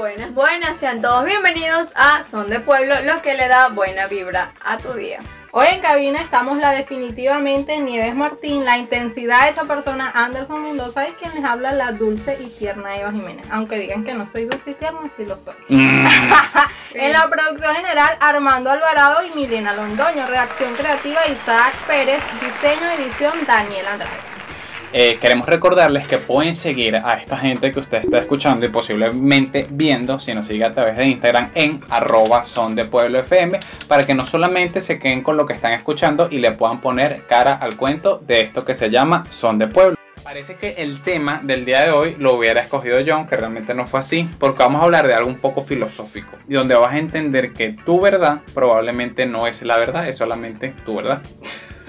Buenas, buenas, sean todos bienvenidos a Son de Pueblo, lo que le da buena vibra a tu día. Hoy en cabina estamos la definitivamente Nieves Martín, la intensidad de esta persona Anderson Mendoza y quien les habla la dulce y tierna Eva Jiménez. Aunque digan que no soy dulce y tierna, sí lo soy. Mm. en la producción general Armando Alvarado y Milena Londoño, redacción creativa Isaac Pérez, diseño edición Daniel Andrade. Eh, queremos recordarles que pueden seguir a esta gente que usted está escuchando y posiblemente viendo, si nos sigue a través de Instagram, en arroba son de para que no solamente se queden con lo que están escuchando y le puedan poner cara al cuento de esto que se llama Son de Pueblo. Parece que el tema del día de hoy lo hubiera escogido yo, aunque realmente no fue así, porque vamos a hablar de algo un poco filosófico y donde vas a entender que tu verdad probablemente no es la verdad, es solamente tu verdad.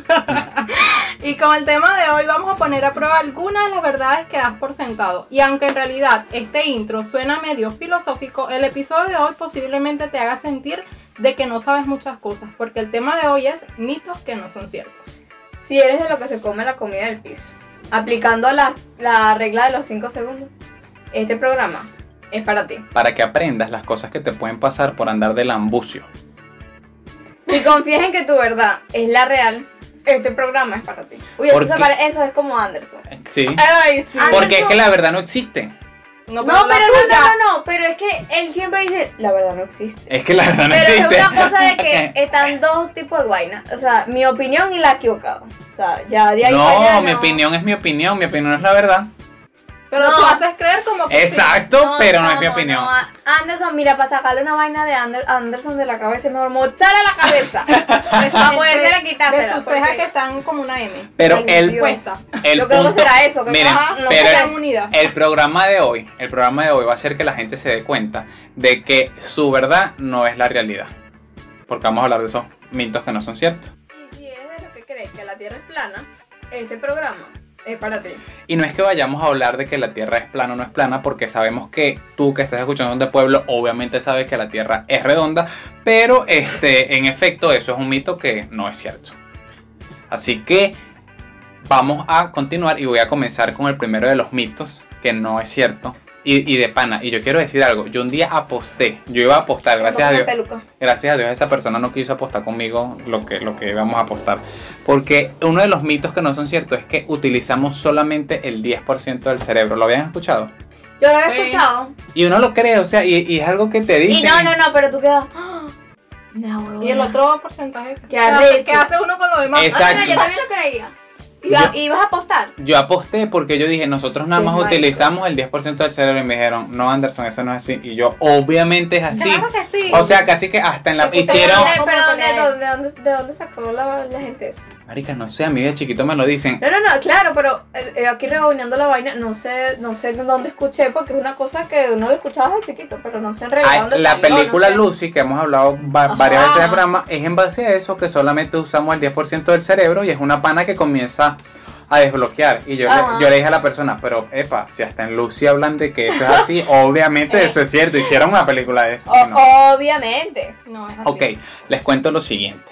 y con el tema de hoy vamos a poner a prueba algunas de las verdades que das por sentado. Y aunque en realidad este intro suena medio filosófico, el episodio de hoy posiblemente te haga sentir de que no sabes muchas cosas, porque el tema de hoy es mitos que no son ciertos. Si eres de lo que se come la comida del piso, aplicando la, la regla de los 5 segundos, este programa es para ti. Para que aprendas las cosas que te pueden pasar por andar de lambucio. Si confías en que tu verdad es la real, este programa es para ti. Uy, pare- eso es como Anderson. Sí. Ay, sí. Porque es que la verdad no existe. No, pero, pero no, tuya. no, no, no, pero es que él siempre dice, la verdad no existe. Es que la verdad no Pero existe. es una cosa de que están dos tipos de vainas. O sea, mi opinión y la equivocada. O sea, ya de ahí para allá No, mi opinión es mi opinión, mi opinión es la verdad. Pero No. tú haces creer como que sí. Exacto, pero no es mi opinión. no. Anderson, mira, para sacarle una vaina de Ander- Anderson de la cabeza, mejor mocharle la cabeza. Para poder quitársela. De sus cejas que están como una M. Pero Ay, el, Yo creo que punto- será eso, que Miren, no pero unidas. el programa de hoy, el programa de hoy va a hacer que la gente se dé cuenta de que su verdad no es la realidad. Porque vamos a hablar de esos mitos que no son ciertos. Y si eres de los que crees que la Tierra es plana, este programa ti. Y no es que vayamos a hablar de que la Tierra es plana o no es plana, porque sabemos que tú que estás escuchando de pueblo, obviamente sabes que la Tierra es redonda, pero este, en efecto eso es un mito que no es cierto. Así que vamos a continuar y voy a comenzar con el primero de los mitos, que no es cierto. Y, y de pana, y yo quiero decir algo, yo un día aposté, yo iba a apostar, gracias a Dios, peluca. gracias a Dios esa persona no quiso apostar conmigo lo que, lo que íbamos a apostar. Porque uno de los mitos que no son ciertos es que utilizamos solamente el 10% del cerebro. ¿Lo habían escuchado? Yo lo había Sí. escuchado. Y uno lo cree, o sea, y, y es algo que te Y dicen. no, no, no, pero tú quedas. ¡ah! No. Y el otro porcentaje Qué que hace, uno con lo demás. Exacto. Ah, no, yo también lo creía. Iba- Yo- ¿Ibas a apostar? Yo aposté porque yo dije, nosotros nada Sí, más marico. utilizamos el 10% del cerebro y me dijeron, no Anderson, eso no es así. Y yo, obviamente es así. Claro que sí. O sea, casi que hasta en la... Hicieron... No, ¿De, ¿cómo pero? ¿de dónde, de, dónde, de dónde sacó la, la gente eso? Marica, no sé, a mí de chiquito me lo dicen. No, no, no, claro, pero eh, eh, aquí rebobinando la vaina, no sé, no sé dónde escuché, porque es una cosa que uno lo escuchaba desde chiquito, pero no sé en realidad Ay, dónde la salió, no película sé. Lucy, que hemos hablado va- varias veces en el programa, es en base a eso que solamente usamos el 10% del cerebro y es una pana que comienza a desbloquear. Y yo, le, yo le dije a la persona, pero epa, si hasta en Lucy hablan de que eso es así, obviamente Eh. eso es cierto. Hicieron una película de eso. O- ¿no? Obviamente. No, es así. Ok, les cuento lo siguiente.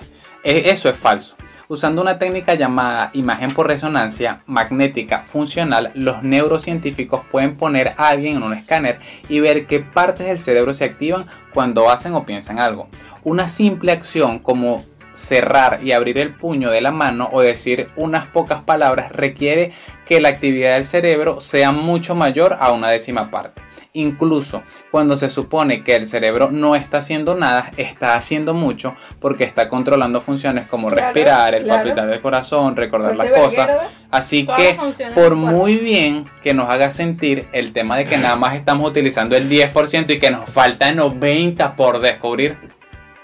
E- Eso es falso. Usando una técnica llamada imagen por resonancia magnética funcional, los neurocientíficos pueden poner a alguien en un escáner y ver qué partes del cerebro se activan cuando hacen o piensan algo. Una simple acción como cerrar y abrir el puño de la mano o decir unas pocas palabras requiere que la actividad del cerebro sea mucho mayor a una décima parte. Incluso cuando se supone que el cerebro no está haciendo nada, está haciendo mucho porque está controlando funciones como Claro, respirar, el claro. palpitar del corazón, recordar Pues las cosas. Así que por muy bien que nos haga sentir el tema de que nada más estamos utilizando el 10% y que nos falta 90% por descubrir,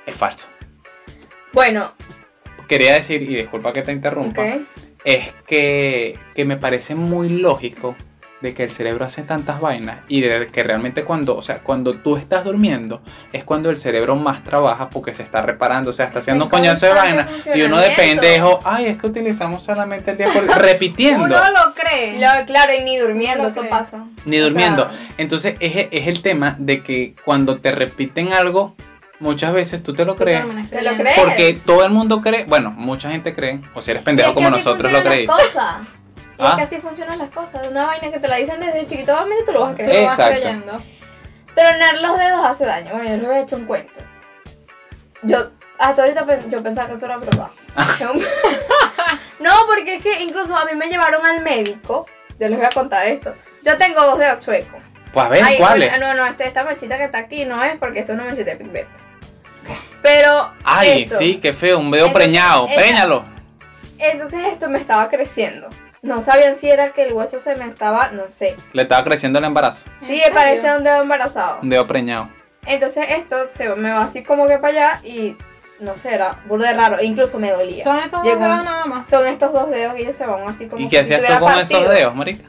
es falso. Bueno, Quería decir, y disculpa que te interrumpa, es que, que me parece muy lógico de que el cerebro hace tantas vainas y de que realmente cuando, o sea, cuando tú estás durmiendo es cuando el cerebro más trabaja porque se está reparando, o sea, está haciendo un coñazo de vaina y uno de pendejo, ay, es que utilizamos solamente el 10%, repitiendo. Uno lo cree. Lo- claro, y ni durmiendo, No eso pasa. Ni O durmiendo. sea, Entonces es, es el tema de que cuando te repiten algo, muchas veces tú te lo crees. ¿Te lo crees? Porque todo el mundo cree, bueno, mucha gente cree, o si eres pendejo como nosotros lo funcionan Y es Ah. que así funcionan las cosas. Una vaina que te la dicen desde chiquito, obviamente tú lo vas a creer. lo vas Exacto. creyendo. Tronar los dedos hace daño. Bueno, yo les voy a echar un cuento. Yo, hasta ahorita yo pensaba que eso era verdad. no, porque es que incluso a mí me llevaron al médico. Yo les voy a contar esto. Yo tengo dos dedos chuecos. Pues a ver, No, no, este, esta manchita que está aquí no es porque esto es una manchita de pigmento. Pero. Ay, esto, sí, qué feo, un dedo Entonces, preñado, ella- préñalo. Entonces esto me estaba creciendo. No sabían si era que el hueso se me estaba, no sé. Le estaba creciendo el embarazo, ¿En Sí, parece un dedo embarazado. un dedo preñado. Entonces esto se me va así como que para allá y no sé, era burda de raro. Incluso me dolía. Son, Son esos dos un- dedos nada más. estos dos dedos y ellos se van así como ¿Y si qué hacías tú con partido. esos dedos, marica?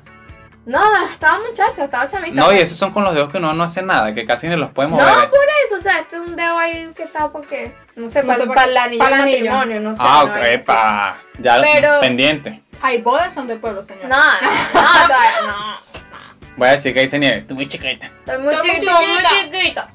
No, estaba muchacha, estaba chamita. No, y esos son con los dedos que uno no hace nada, que casi ni los puede No, mover. por eso, o sea, este es un dedo ahí que está porque, no sé, No para, sé, para para- el anillo para del el anillo. matrimonio, no sé. ah, no, ok, no epa. Ya Pero- pendiente. Hay bodas son de pueblo, señor. No, no, no, todavía no. Voy a decir que dice nieve. Tú muy chiquita. Estoy muy Estoy muy chiquita. chiquita.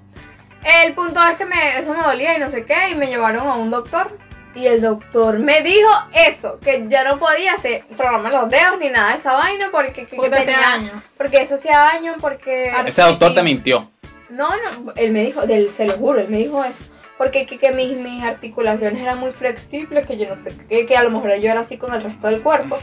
El punto es que me, eso me dolía y no sé qué, y me llevaron a un doctor. Y el doctor me dijo eso, que yo no podía hacer programa los dedos ni nada de esa vaina porque, que- que Porque tenía- daño. porque eso hacía daño, porque... Ah, Ese doctor te mintió. No, no, él me dijo, del, se lo juro, él me dijo eso. Porque que, que mis, mis articulaciones eran muy flexibles, que yo no sé, que, que a lo mejor yo era así con el resto del cuerpo.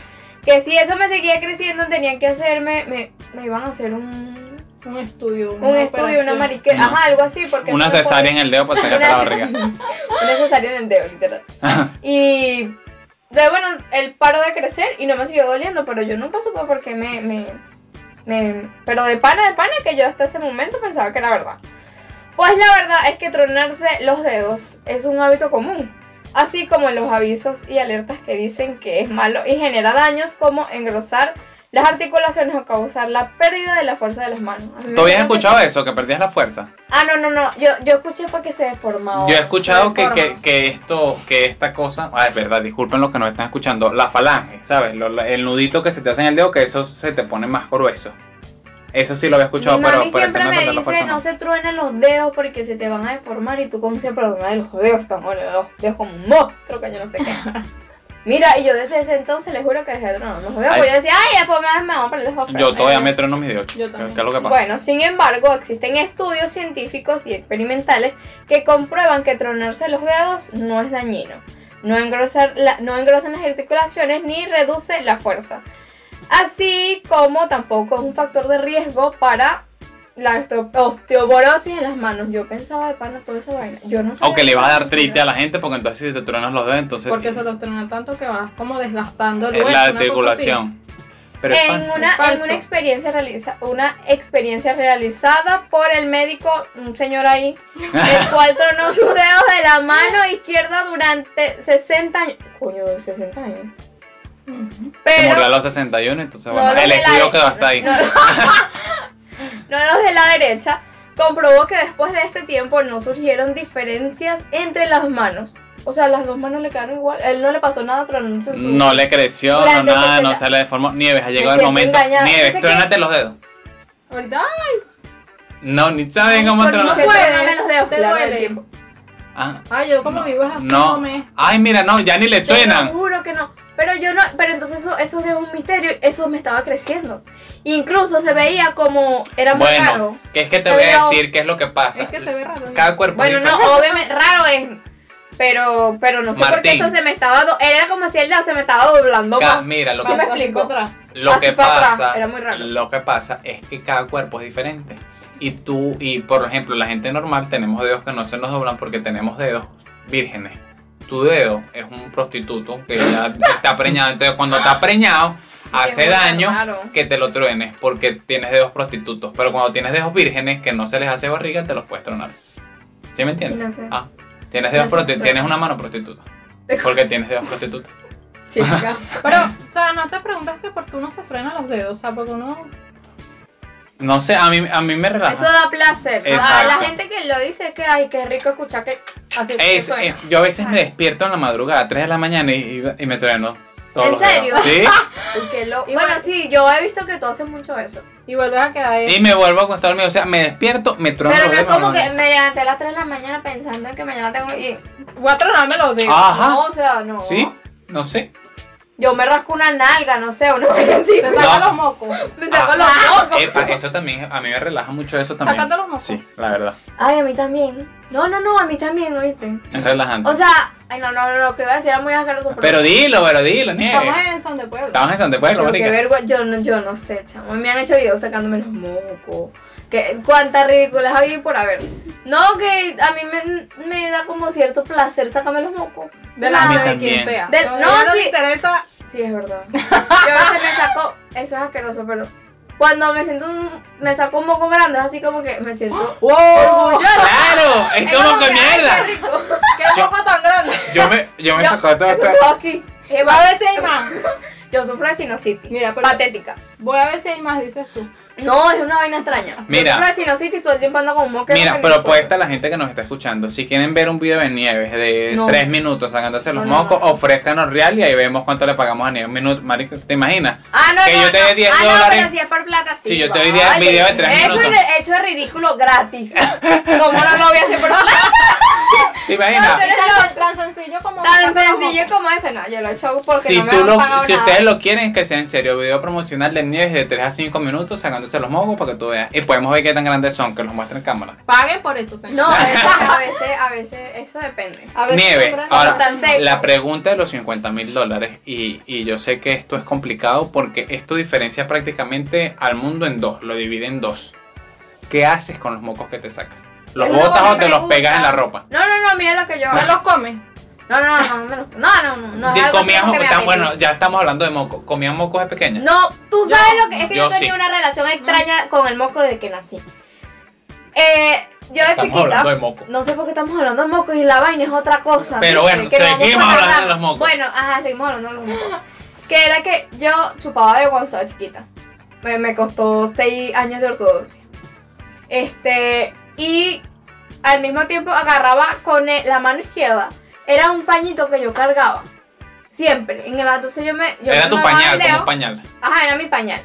Que si eso me seguía creciendo, tenían que hacerme, me, me iban a hacer un, Un estudio. un estudio, una marique, No. ajá, algo así, porque Una me cesárea en el dedo para sacarte la Una- barriga. Una cesárea en el dedo, literal. Y de bueno, él paró de crecer y no me siguió doliendo, pero yo nunca supe por qué me, me, me- Pero de pana, de pana, que yo hasta ese momento pensaba que era verdad. Pues la verdad es que tronarse los dedos es un hábito común. Así como los avisos y alertas que dicen que es malo y genera daños como engrosar las articulaciones o causar la pérdida de la fuerza de las manos. ¿Tú habías que escuchado sí. eso? Que perdías la fuerza. Ah, no, no, no. Yo, yo escuché fue que se deformaba. Yo he escuchado que, que, que esto, que esta cosa, ah, es verdad, disculpen los que nos están escuchando, la falange, ¿sabes? Lo- la- el nudito que se te hace en el dedo, que eso se te pone más grueso. Eso sí lo había escuchado, Mi pero, mami siempre me dice no. se truenen los dedos porque se te van a deformar y tú con ese problema de los dedos bueno, los dedos como un monstruo que yo no sé qué. Mira, y yo desde ese entonces les juro que dejé de tronar los dedos. Ay. Porque yo decía, ay, después me, me van a poner los dedos Yo feos". todavía me trono mis dedos. Yo ¿Qué también. qué es lo que pasa? Bueno, sin embargo, existen estudios científicos y experimentales que comprueban que tronarse los dedos no es dañino. No, engrosar la- no engrosan las articulaciones ni reduce la fuerza. Así como tampoco es un factor de riesgo para la osteo- osteoporosis en las manos. Yo pensaba de pana toda esa vaina. Yo no Aunque le va a dar artritis a la gente, porque entonces si te tronas los dedos, entonces Porque se los trena tanto que vas como desgastando el es hueso. la articulación. Pero en una, en una experiencia realiza, una experiencia realizada por el médico, un señor ahí, el cual tronó sus dedos de la mano izquierda durante 60 años. Coño, 60 años. Ujú. Se Pero murió a los 61, entonces No, bueno, los el estudio quedó hasta ahí. no, no los de la derecha, comprobó que después de este tiempo no surgieron diferencias entre las manos. O sea, las dos manos le quedaron igual. Él no le pasó nada tronándose sus No le creció, no nada, no 60. se le deformó. Nieves, ha llegado el momento. engañada. Nieves, sé que- los dedos. Ahorita, No, ni saben cómo tronar. se puedes, los dedos, te duele. Ah, ay, yo como no, vivo es así, no. no me. Ay, mira, no, ya ni le Te lo suenan. juro que no. Pero yo no, pero entonces eso, eso es un misterio, eso me estaba creciendo. Incluso se veía como, era muy Bueno, raro. que es que te voy a decir qué es lo que pasa. Es que se ve raro. ¿no? Cada cuerpo Bueno, es no, diferente. obviamente, raro es. Pero, pero no sé por qué Martín. eso se me estaba, era como si el dedo se me estaba doblando Ca- más. mira, lo que, me explico. lo así que pasa, era muy raro. lo que pasa es que cada cuerpo es diferente. Y tú, y por ejemplo, la gente normal tenemos dedos que no se nos doblan porque tenemos dedos vírgenes. Tu dedo es un prostituto que ya está preñado. Entonces, cuando está preñado, hace daño raro. que te lo truenes porque tienes dedos prostitutos. Pero cuando tienes dedos vírgenes que no se les hace barriga, te los puedes tronar. ¿Sí me entiendes? No sé. Ah, tienes dedos No sé, tienes una mano prostituta. Porque tienes dedos prostitutos. Sí. Pero, o sea, no te preguntas que por qué uno se truena los dedos, o sea, porque uno. No sé, a mí, a mí me relaja. Eso da placer. A la gente que lo dice es que, ay, qué rico escuchar que así que Es- suena. es- yo a veces me despierto en la madrugada, a 3 de la mañana y, y- me trueno. ¿En serio? Sí. Lo- Y Bueno, bueno- sí, yo he visto que tú haces mucho eso. Y vuelves a quedar ahí. Y me vuelvo a acostar dormido. O sea, me despierto, me trueno Pero no es como que me levanté a las 3 de la mañana pensando en que mañana tengo. Y, Voy a tronarme los dedos. Ajá. no, o sea, no. Sí, no sé. Yo me rasco una nalga, no sé, una vaina así. Me saco, No. los mocos. me saco Ah, los mocos. Epa, eso también, a mí me relaja mucho eso también. Sácate los mocos. Sí, la verdad. Ay, a mí también. No, no, no, a mí también, oíste. Es relajante. O sea, ay, no, no, no, lo que iba a decir era muy asqueroso. pero dilo, pero dilo, nieve. Estamos en San de Puebla. Estamos en Santa Puebla, Pero qué marica. vergüenza, yo no, yo no sé, chamo. Me han hecho videos sacándome los mocos. Que, cuántas ridículas había por haber. No, que a mí me, me da como cierto placer sacarme los mocos. Delante A mí de quien sea. Del- no, no, no sí. interesa. Sí, es verdad. Yo a veces me saco, eso es asqueroso, pero cuando me siento un, me saco un moco grande, es así como que me siento ¡Wow! orgullosa. ¡Claro! Es como que ay, mierda. qué rico. ¡Qué Yo- moco tan grande! Yo me, yo me Yo- saco todo esto. aquí. Voy a ver si hay más. Yo sufro de sinusitis. Mira, pero- Patética. Voy a ver si hay más, dices tú. No, es una vaina extraña. Mira. Yo sinusitis todo el tiempo ando con un moco. en Mira, mi pero cuerpo. pues esta la gente que nos está escuchando. Si quieren ver un video de Nieves de No. 3 minutos sacándose los No, no, mocos, no. ofrézcanos real y ahí vemos cuánto le pagamos a Nieves. Un minuto, marico, ¿te imaginas? Ah, no, que no, yo te no. dé 10 ah, dólares. No, pero si es por plata, sí. Sí, yo te doy 10 video de tres minutos. en- hecho de ridículo gratis. ¿Cómo no lo voy a hacer por plata? ¿Te imaginas? No, pero- Tan, tan sencillo como Tan sencillo como ese. No, yo lo he hecho porque si no me tú han lo, si nada. ustedes lo quieren, que sea en serio, video promocional de Nieves de 3 a 5 minutos sacándose los mocos para que tú veas. Y podemos ver qué tan grandes son, que los muestra en cámara. Paguen por eso, señor. No, a veces, a veces, a veces, eso depende. A ver, Nieve, ahora la pregunta de los 50 mil dólares y, y yo sé que esto es complicado porque esto diferencia prácticamente al mundo en dos, lo divide en dos. ¿Qué haces con los mocos que te sacas? ¿Los botas o te los pegas en la ropa? No, no, no, mira lo que yo ¿No hago. los comen? No, no, no, no, me los- no, no, no, no. es algo así comías como que mo- me tan- apetece. bueno, ya estamos hablando de mocos. ¿Comían mocos de pequeña? No, tú sabes lo que es que yo yo, tenía sí. una relación extraña con el moco desde que nací. Eh, yo de Estamos chiquita. hablando de mocos. No sé por qué estamos hablando de mocos y la vaina es otra cosa. Pero bueno, Que nos vamos seguimos hablando de los mocos. Bueno, ajá, seguimos hablando de los mocos. Que era que yo chupaba de cuando estaba chiquita. Me, me costó seis años de ortodoxia. Este, y al mismo tiempo agarraba con el- la mano izquierda. Era un pañito que yo cargaba. Siempre. En el entonces yo me. Yo Era me tu pañal, como. Ajá, era mi pañal.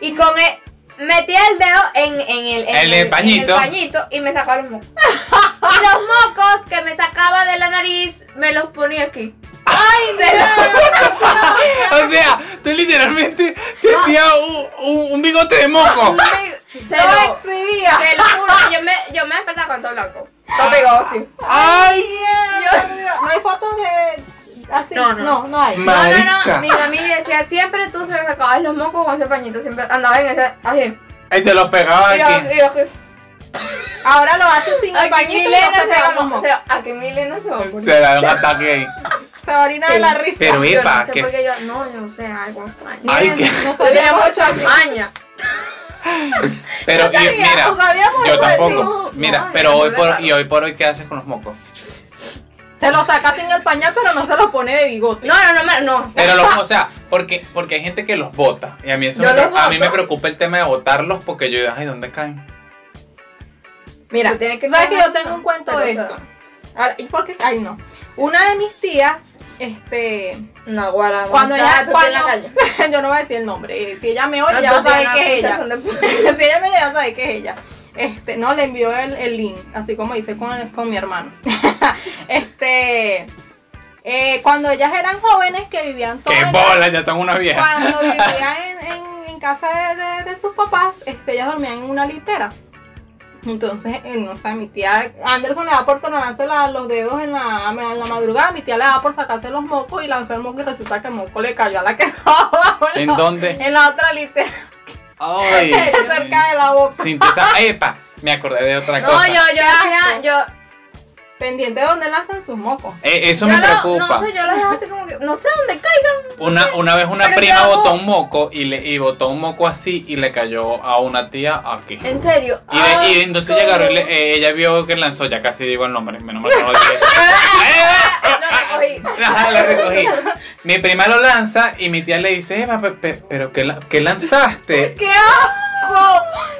Y con el, metía el dedo en, en el, en El de pañito. en el pañito y me sacaba los mocos. y los mocos que me sacaba de la nariz me los ponía aquí. ¡Ay, de la- O sea, tú literalmente te No. hacías un, un- un bigote de moco. Se ¡No lo, exhibía! te lo juro, yo me, yo me despertaba con todo blanco. Pegado así. ¡Ay! No hay fotos de. Así. No, No, no. no, hay. No, no, no. Mi mami decía, siempre tú se sacabas los mocos con ese pañito. Siempre andaba en ese, así. Ahí te lo pegaba Y yo, aquí. y yo. Ahora lo hace sin el pañito y no Milena se pega los a mocos. Aquí Milena se va a morir. Se da un ataque ahí. Se orina de la risa. Pero Yo epa, no sé que- por qué yo, no, yo no sé, algo extraño. Ay, Miren, qué- no Yo tenía sabíamos mucha eso. maña. Pero No y mira, sabíamos yo tampoco. Mira, no, pero hoy por y hoy por hoy qué haces con los mocos? Se lo saca sin el pañal, pero no se lo pone de bigote. No, no, no, no. Pero los, o sea, porque porque hay gente que los bota y a mí eso me, los a mí me preocupa el tema de botarlos porque yo digo, ay, ¿dónde caen? Mira, Eso tiene que tú sabes que yo tengo un cuento de eso- eso. Ahora, ¿y por qué? Ay, no. Una de mis tías, este. No, guara, Cuando ella. tú en la Cuando, calle. yo no voy a decir el nombre. eh, Si ella me oye, No, ya va a saber que es ella. de- si ella me oye, ya va a saber que es ella. Este, no, le envió el, el link, así como hice con, el- con mi hermano. este. eh, cuando ellas eran jóvenes que vivían todas ¡Qué bolas! Ya son unas viejas. cuando vivían en, en- en casa de, de- de sus papás, este, ellas dormían en una litera. Entonces, eh, no sé, mi tía Anderson le da por tornarse la- los dedos en la, en la madrugada, mi tía le da por sacarse los mocos y lanzó el moco y resulta que el moco le cayó a la que estaba abajo ¿En la- dónde? En la otra litera, Ay. cerca de la boca. Sin esa, epa, me acordé de otra No, cosa. yo, yo hacía, yo, Pendiente de dónde lanzan sus mocos. Eh, eso yo me lo- preocupa. No sé, yo lo dejaba así como que, no sé dónde caigan. Una, una vez una Pero prima yo botó un moco y le y botó un moco así y le cayó a una tía aquí. En serio. Y, de- Ah, y entonces llegaron y le- eh, ella vio que lanzó, ya casi digo el nombre, menos mal que no lo dije. Lo recogí. Ajá, la recogí. Mi prima lo lanza y mi tía le dice, Eva, pe- pe- pero ¿qué, la- qué lanzaste? ¡Qué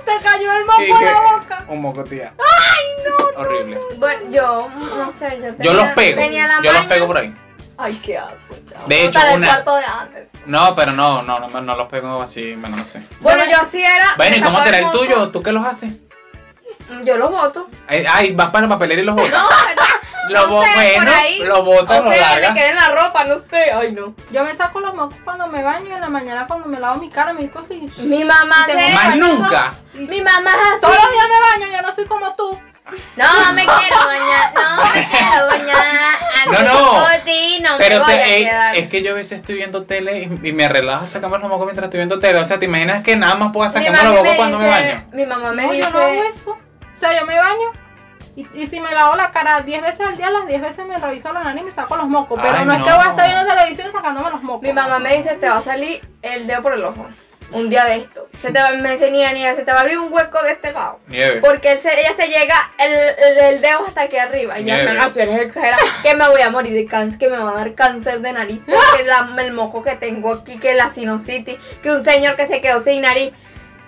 Te cayó el moco en la boca. Un moco, tía. ¡Ay, no! Horrible. Bueno, yo, no sé, yo tenía, Yo los pego. tenía la Yo los maña- pego por ahí. Ay, qué asco, chavo. De hecho, una- cuarto de Ander. No, pero no, no, no, no los pego así, bueno, no sé. Bueno, yo así era. Bueno, ¿y cómo será el moco, tuyo? ¿Tú qué los haces? Yo los voto. Ay, ay, vas para la papelera y los botas. No, Lo no sé, por bueno, ahí. lo o lo sea, largas. me quedé en la ropa, no sé. Ay, no. Yo me saco los mocos cuando me baño y en la mañana cuando me lavo mi cara, digo así. Mi mamá y se- mi Más nunca. y Mi mamá es así. Todos los días me baño, yo no soy como tú. No me quiero bañar, no me quiero bañar. No, no. de ti no Pero me o voy sea, a quedar. es que yo a veces estoy viendo tele y, y me relajo sacando los mocos mientras estoy viendo tele. O sea, ¿te imaginas que nada más puedo sacarme los mocos cuando me baño? Mi mamá me No, dice. yo no hago eso. O sea, yo me baño y, y si me lavo la cara 10 veces al día, las 10 veces me reviso la nariz y me saco los mocos. Pero Ay, no, es que no. voy a estar viendo televisión sacándome los mocos. Mi mamá me dice, te va a salir el dedo por el ojo. Un día de esto. Se te va, me dice, niña, niña, se te va a abrir un hueco de este lado. Nieve. Porque él se- ella se llega el, el, el dedo hasta aquí arriba. Y yo, Nieve. no, no, exagerada, que me voy a morir de cáncer, que me va a dar cáncer de nariz. Porque la- el moco que tengo aquí, que la sinusitis, que un señor que se quedó sin nariz.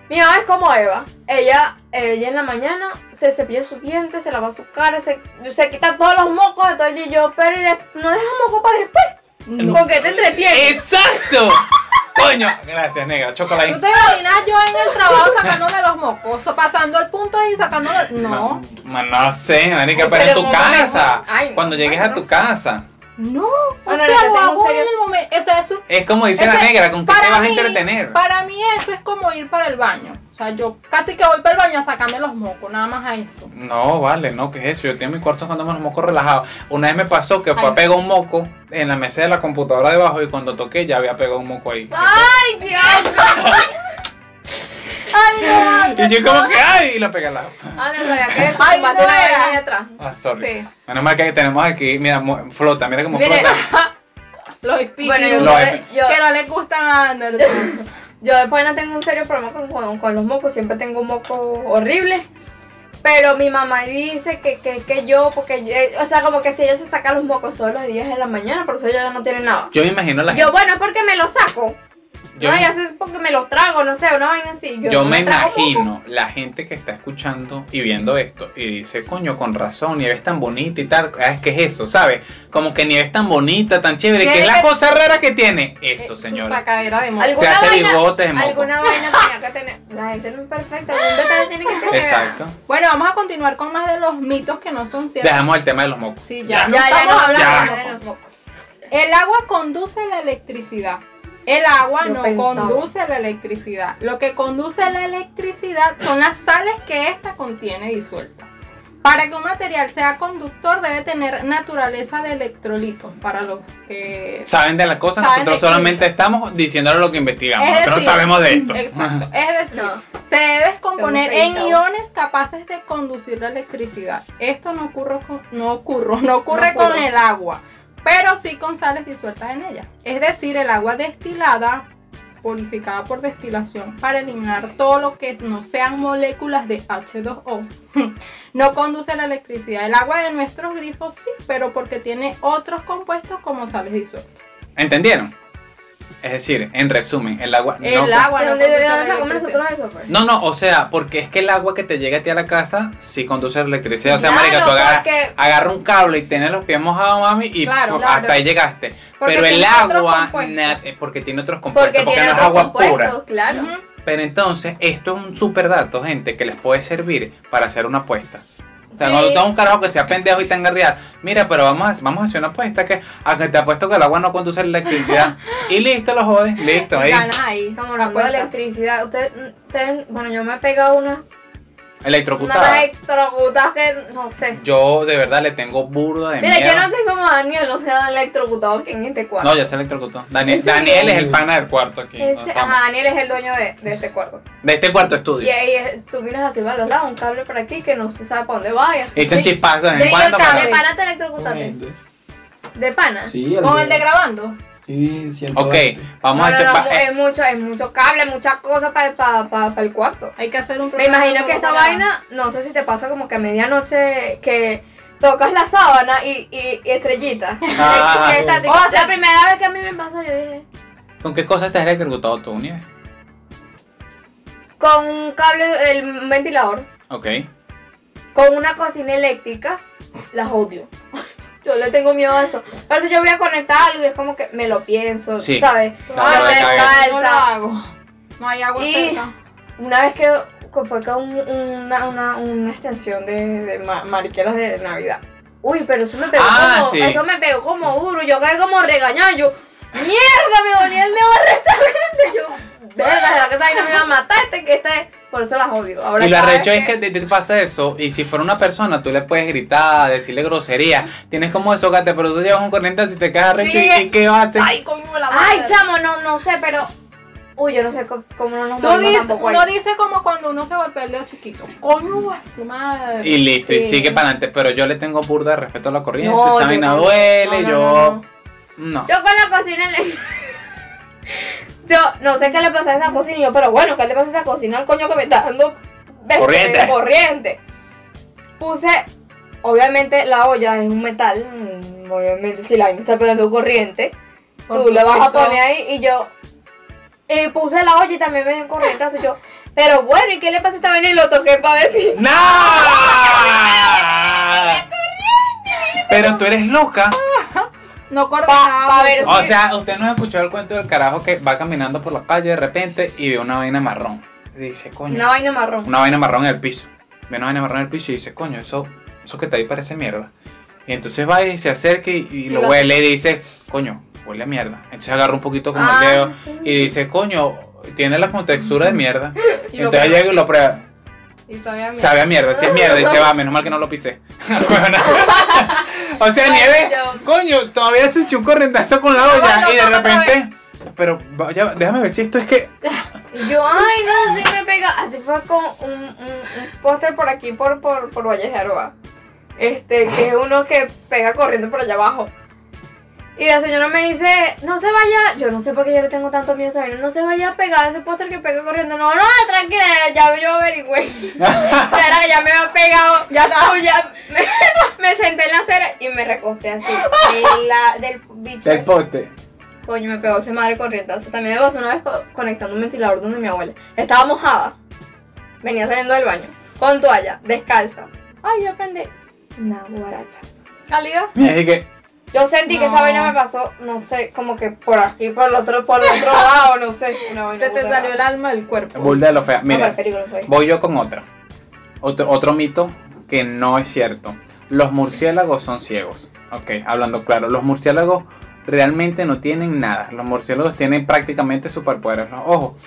Mi mamá es como Eva. Ella, ella en la mañana se cepilla sus dientes, se lava su cara, se, se quita todos los mocos de todo el yo, pero no deja moco para después. No. ¿Con qué te entretienes? ¡Exacto! Coño, gracias, negra. Chocolate. ¿Tú te imaginas yo en el trabajo sacándome los mocos? Pasando el punto y sacándome. No. No, no sé, marica, pero en tu casa. Ay, no, cuando llegues ay, a tu sé. casa. No. O No, sea, lo hago en el momento. O sea, eso Es como dice la negra, ¿con qué te vas a entretener? Para mí eso es como ir para el baño. O sea, yo casi que voy para el baño a sacarme los mocos, nada más a eso. No, vale, no, ¿qué es eso? Yo tengo mi cuarto sacándome los mocos relajados. Una vez me pasó que fue a Ay. pegar un moco en la mesa de la computadora debajo y cuando toqué ya había pegado un moco ahí. ¡Ay, Dios! ¡Ay, no! Y yo como que, ¡ay! Y lo pegué al lado. Ah, no sabía que Ay, no era. ahí atrás. Ah, sorry. Sí. Menos mal que tenemos aquí, mira, flota, mira cómo flota. Los espíritus bueno, yo, yo, que no les gustan a Anderson. Yo después no tengo un serio problema con, con, los mocos, siempre tengo un moco horrible. Pero mi mamá dice que, que, que yo, porque yo- o sea, como que si ella se saca los mocos todos los días de la mañana, por eso ella no tiene nada. Yo me imagino la Yo, gente. bueno, porque me los saco. Yo, no, ya sé es porque me los trago, no sé, una vaina así. Yo, yo no me imagino la gente que está escuchando y viendo esto y dice, coño, con razón, Nieve es tan bonita y tal. Ah, Es que es eso, ¿sabes? Como que Nieve es tan bonita, tan chévere, que es la que- cosa rara que tiene. Eh, Eso, su señora. sacadera de moco. Se ¿Alguna hace vaina, bigotes de moco. alguna vaina tenía que tener. La gente no es perfecta, algún detalle tiene que tener. Exacto. Bueno, vamos a continuar con más de los mitos que no son ciertos. Dejamos el tema de los mocos. Sí, ya. Ya, ya, Estamos no hablamos de los mocos. El agua conduce la electricidad. El agua Yo no pensaba. conduce la electricidad. Lo que conduce la electricidad son las sales que ésta contiene disueltas. Para que un material sea conductor debe tener naturaleza de electrolitos. Para los que... Saben de las cosas, nosotros solamente estamos diciéndole lo que investigamos. Es Nosotros decir, no sabemos de esto. Exacto. Es decir, No. se debe descomponer en iones capaces de conducir la electricidad. Esto no ocurre con, no ocurre, no ocurre No con ocurre. el agua, pero sí con sales disueltas en ella. Es decir, el agua destilada, purificada por destilación, para eliminar todo lo que no sean moléculas de H2O, no conduce la electricidad. El agua de nuestros grifos sí, pero porque tiene otros compuestos como sales disueltas. ¿Entendieron? Es decir, en resumen, el agua El no agua ¿De no pues? No, no, o sea, porque es que el agua que te llega a ti a la casa sí conduce a la electricidad. O sea, Claro, marica, tú agarras, porque- agarra un cable y tienes los pies mojados, mami, y Claro, pues, claro. hasta ahí llegaste. Porque Pero el agua, eh, porque tiene otros compuestos, Porque porque, tiene no es agua pura. claro. Pero entonces, esto es un super dato, gente, que les puede servir para hacer una apuesta. O sea, Sí. cuando tú tengas un carajo que sea pendejo y tenga real, mira, pero vamos a, vamos a hacer una apuesta que a que te apuesto que el agua no conduce a la electricidad. y listo, lo jodes, listo, ahí. Ganas ahí. Estamos hablando de electricidad. Ustedes, ustedes- bueno, yo me he pegado una, una Electrocutada. electrocutada que no sé. Yo de verdad le tengo burdo de Mira, miedo. yo no sé cómo Daniel no se ha electrocutado aquí en este cuarto. No, ya se electrocutó. Daniel, es el pana del cuarto aquí. Ese- ajá, Daniel es el dueño de, de este cuarto. De este cuarto Y estudio. ahí eh, tú miras así para los lados, un cable por aquí que no se sabe para dónde va. y. Echan Sí. chispazos de en cuando. el pero- pana te electrocutaste. ¿De pana? Sí, Con el de grabando. Sí, siento Ok, vamos no, a no, pa- eh, es mucho, es mucho cable, muchas cosas para pa, pa- pa el cuarto. Hay que hacer un Me imagino que esta para- vaina, no sé si te pasa como que a medianoche que tocas la sábana y, y, y estrellita. Ah. O sea, la primera vez que a mí me pasó, yo dije, ¿Con qué cosas te has electrocutado tú, Nieves? con un cable, el un ventilador, Ok. con una cocina eléctrica, las odio. Yo le tengo miedo a eso. A veces yo voy a conectar algo y es como que me lo pienso, Sí. ¿sabes? No, Me no. No lo hago. No hay agua Y- cerca. Una vez que fue con una, una, una extensión de, de ma- mariqueras de Navidad. Uy, pero eso me pegó Ah, como, sí. eso me pegó como duro, yo quedé como regañada, yo, mierda, me dolía el dedo arrechamente, yo, verga, ¿será que esta vaina me iba a matar? Este, que este, por eso las odio. Ahora Y lo arrecho es que te, te pasa eso, y si fuera una persona, tú le puedes gritar, decirle grosería, tienes como desahogarte, pero tú llevas un corrientazo y te quedas arrecho, ¿y, y qué vas a hacer? Ay, coño, la madre. Ay, chamo, no, no sé, pero, uy, yo no sé cómo, cómo no nos Tú dices, tampoco uno ahí. dice como cuando uno se golpea el dedo chiquito. Coño, a su madre. Y listo, y sigue para adelante, pero yo le tengo burda de respeto a la corriente, No, esa vaina duele, No, no, yo... no. Yo con la cocina la... Yo no sé qué le pasa a esa cocina, y yo, pero bueno, ¿qué le pasa a esa cocina al coño que me está dando Corriente. corriente? Puse, obviamente la olla es un metal, mm, obviamente si la vaina está pegando corriente, Por tú le vas a poner ahí y yo, y puse la olla y también me dio corriente, así yo, pero bueno, ¿y qué le pasa a esta vaina? Y lo toqué para ver si... ¡No! Pero tú eres loca. No coordinaba. pa' ver mucho. O sea, usted no ha escuchado el cuento del carajo que va caminando por la calle de repente y ve una vaina marrón. Y dice, coño. Una vaina marrón. Una vaina marrón en el piso. Ve una vaina marrón en el piso y dice, coño, eso, eso que está ahí parece mierda. Y entonces va y se acerca y, y lo huele y dice, coño, huele a mierda. Entonces agarra un poquito con Ah, el dedo sí. y dice, coño, tiene la contextura de mierda. Y entonces llega y lo prueba. Y sabía mierda. Sabe a mierda, si es mierda, y se va, menos mal que no lo pisé. O sea, Nieve, coño, todavía se echó un correntazo con la olla y de repente. Pero vaya, déjame ver si esto es que. Yo, ay, no, sí me pega. Así fue con un, un, un póster por aquí, por, por, por Valles de Aroa. Este, que es uno que pega corriendo por allá abajo. Y la señora me dice, no se vaya, yo no sé por qué yo le tengo tanto miedo a esa vaina, no se vaya a pegar ese póster que pega corriendo. No, no, tranquila, ya yo averigüé. Era que ya me había pegado, ya estaba, ya me, me senté en la acera y me recosté así. De la, del bicho Del poste. Coño, me pegó ese madre corriente. También me pasó una vez co- conectando un ventilador donde mi abuela. Estaba mojada. Venía saliendo del baño. Con toalla, descalza. Ay, yo aprendí. Una guaracha. ¿Calidad? Mira, es que. Yo sentí que esa vaina me pasó, no sé, como que por aquí, por el otro, por el otro lado, no sé. Una vaina Se te salió el alma del cuerpo. Burda de lo fea. Mira, ahí. voy yo con otra. Otro, otro mito que no es cierto. Los murciélagos son ciegos. Ok, hablando claro. Los murciélagos realmente no tienen nada. Los murciélagos tienen prácticamente superpoderes en los ojos.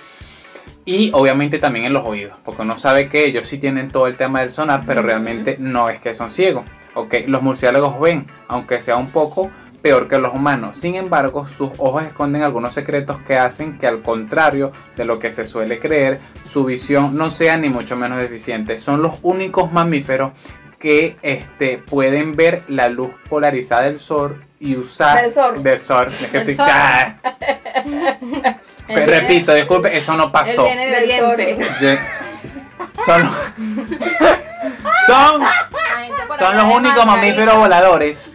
Y obviamente también en los oídos. Porque uno sabe que ellos sí tienen todo el tema del sonar, pero realmente no es que son ciegos. Ok, los murciélagos ven, aunque sea un poco peor que los humanos. Sin embargo, sus ojos esconden algunos secretos que hacen que al contrario de lo que se suele creer, su visión no sea ni mucho menos deficiente. Son los únicos mamíferos que este, pueden ver la luz polarizada del sol y usar Del sol. del sol. Es que Del estoy- sol. Ah. Él viene- Repito, disculpe, eso no Él pasó. viene de Del Son, son, son los únicos mamíferos voladores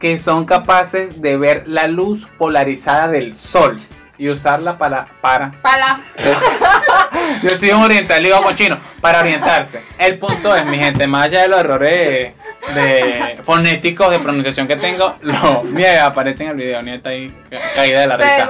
que son capaces de ver la luz polarizada del sol y usarla para, para Para. Yo soy un oriental, digo chino, para orientarse. El punto es, mi gente, más allá de los errores de fonéticos de pronunciación que tengo, lo, mira, aparece en el video, nieta ahí ca- caída de la risa.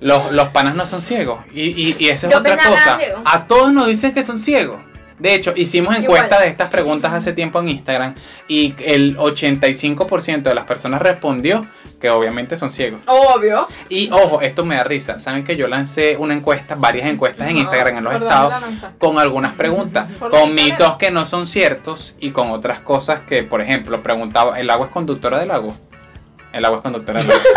Los, los panas no son ciegos. Y, y- y eso es Yo otra cosa. A todos nos dicen que son ciegos. De hecho, hicimos encuestas de estas preguntas hace tiempo en Instagram y el 85% de las personas respondió que obviamente son ciegos. Obvio. Y ojo, esto me da risa. Saben que yo lancé una encuesta, varias encuestas en. Instagram en los ¿Por dónde estados con algunas preguntas, con mitos que no son ciertos y con otras cosas que, por ejemplo, preguntaba, ¿el agua es conductora del agua? El agua es conductora del agua.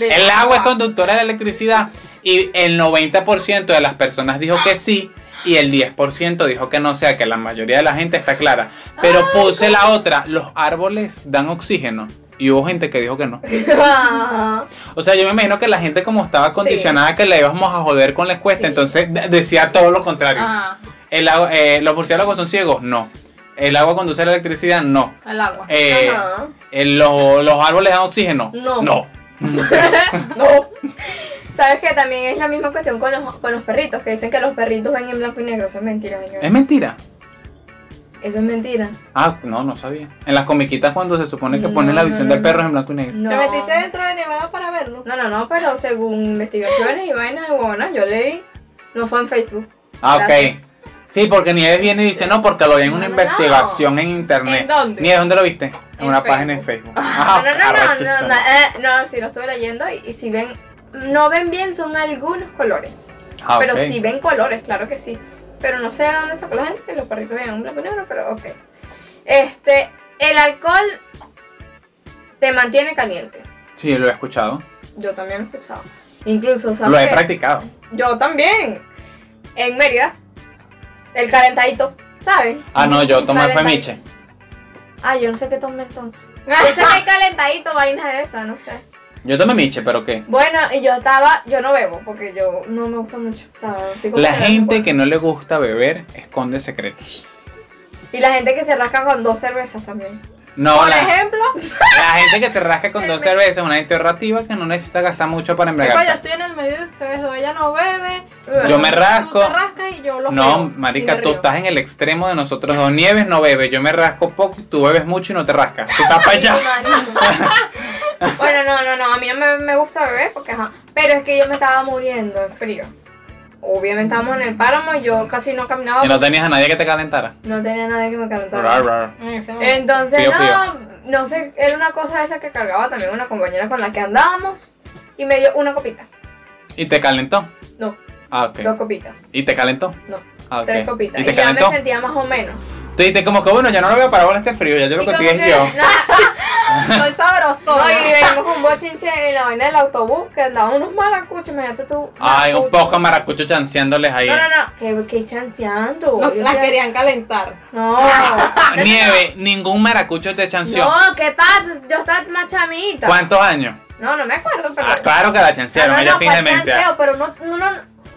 El agua es conductora de la electricidad y el 90% de las personas dijo que sí y el 10% dijo que no, o sea que la mayoría de la gente está clara. Pero puse la otra, los árboles dan oxígeno y hubo gente que dijo que no. O sea, yo me imagino que la gente como estaba condicionada que le íbamos a joder con la encuesta, Sí. entonces de- decía todo lo contrario. Ajá, El agua- eh, ¿Los murciélagos son ciegos? No. ¿El agua conduce la electricidad? No. el agua. Eh, Ajá. el- lo- ¿Los árboles dan oxígeno? No. No. No. ¿Sabes que también es la misma cuestión con los, con los perritos? Que dicen que los perritos ven en blanco y negro. Eso es mentira, señor. ¿Es mentira? Eso es mentira. Ah, no, no sabía. En las comiquitas cuando se supone que No, ponen la visión no, del perro no. es en blanco y negro. No. ¿Te metiste dentro de Nevada para verlo? No, no, no, pero según investigaciones y vainas de buenas, yo leí. No fue en Facebook. Ah, ok. Sí, porque Nieves viene y dice, no, porque lo vi en una No, no, no. investigación en internet. ¿En dónde? Nieves, ¿dónde lo viste? En, En una Facebook. página en Facebook. No, Ah, no, no, no, no, no, eh, no, sí lo estuve leyendo y, y si ven, no ven bien son algunos colores. Ah, Pero ok. sí ven colores, claro que sí. Pero no sé de dónde sacó la gente que los perritos vean un blanco y negro, pero ok. Este, el alcohol te mantiene caliente. Sí, lo he escuchado. Yo también lo he escuchado. Incluso, ¿sabes? Lo he qué? practicado. Yo también. En Mérida, el calentadito, ¿sabes? Ah, no, yo tomé fue calentadito. Miche. Ah, yo no sé qué tomé entonces. Yo sé que hay calentadito, vaina de esa, no sé. Yo tomé Miche, pero ¿qué? Bueno, y yo estaba, yo no bebo porque yo no me gusta mucho. O sea, así como La que- gente que no le gusta beber esconde secretos. Y la gente que se rasca con dos cervezas también. No, Por la, ejemplo, la gente que se rasca con dos cervezas es una gente ahorrativa que no necesita gastar mucho para Epa, yo embriagarse. estoy en el medio de ustedes dos, ella no bebe. Yo me rasco. Tú te rascas y yo lo No, marica, tú estás en el extremo de nosotros dos. Nieves no bebe, yo me rasco poco, tú bebes mucho y no te rascas. Tú estás para allá. bueno, no, no, no, a mí no me, me gusta beber porque, ajá, pero es que yo me estaba muriendo de frío. Obviamente estábamos en el páramo y yo casi no caminaba. Y no tenías a nadie que te calentara. No tenía nadie que me calentara. rar. Entonces, Pío, no, pío. no sé, era una cosa esa que cargaba también una compañera con la que andábamos y me dio una copita. ¿Y te calentó? No, Ah, ok. dos copitas, ¿Y te calentó? no, Ah, ok. tres copitas. ¿Y Y, te ya calentó? me sentía más o menos. Tú dijiste como que bueno, ya no lo voy a parar con este frío, ya yo lo Y que estoy es yo. no, Soy sabroso. No, y venimos con un bochinche en la vaina del autobús que andaban unos maracuchos, imagínate tú. Ay, un poco maracucho chanceándoles ahí. No, no, no, que, que chanceando. No, Yo la quiero- querían calentar. No. Nieve, ningún maracucho te chanceó. No, ¿qué pasa? Yo estaba más chamita. ¿Cuántos años? No, no me acuerdo, pero. Ah, claro que la chancearon, no, no, ella no, fue pero no, uno,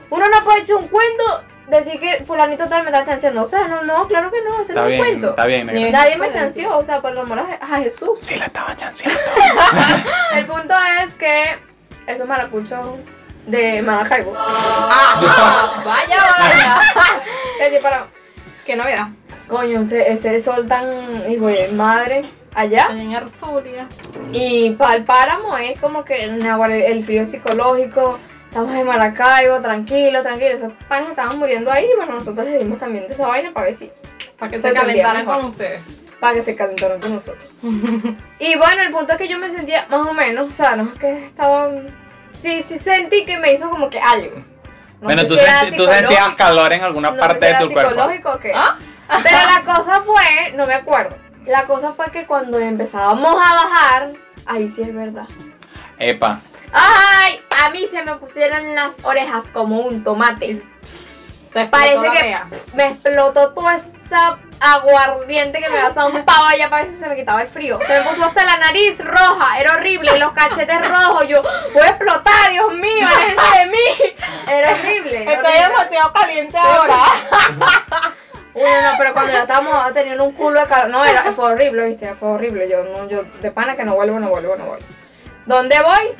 uno no puede echar un cuento, decir que fulanito tal me está chanceando. O sea, no, no, claro que no, ese Está no es un bien, cuento. está bien. Nieve. Nadie me chanceó, o sea, por el amor a, Jesús. Sí, la estaba chanceando. El punto es que esos maracuchos de Maracaibo. Ah, vaya, vaya. Es decir, para. Qué novedad. Coño, ese, ese sol tan hijo de madre allá. Y para el páramo es como que el frío psicológico. Estamos en Maracaibo, tranquilo, tranquilo. Esos panes estaban muriendo ahí. Y bueno, nosotros les dimos también de esa vaina para ver si. Para que Se calentaran con ustedes. Para que se calentaran con nosotros. y bueno, el punto es que yo me sentía más o menos. O sea, no es que estaba. Sí, sí sentí que me hizo como que algo. No bueno, tú, si senti- tú sentías calor en alguna no sé parte si de era tu cuerpo. psicológico o qué. ¿Ah? Pero la cosa fue, no me acuerdo. La cosa fue que cuando empezábamos a bajar, ahí sí es verdad. Epa. Ay, a mí se me pusieron las orejas como un tomate. Te Parece que me explotó toda esa aguardiente que me zampado allá para ver si se me quitaba el frío. Se me puso hasta la nariz roja, era horrible, y los cachetes rojos. Yo, voy a explotar, Dios mío, aléjense de mí. Era horrible. Estoy horrible. demasiado caliente ahora. Uy, no, pero cuando ya estábamos teniendo un culo de calor, no, era, fue horrible, viste, fue horrible. Yo, no, yo de pana que no vuelvo, no vuelvo, no vuelvo. ¿Dónde voy?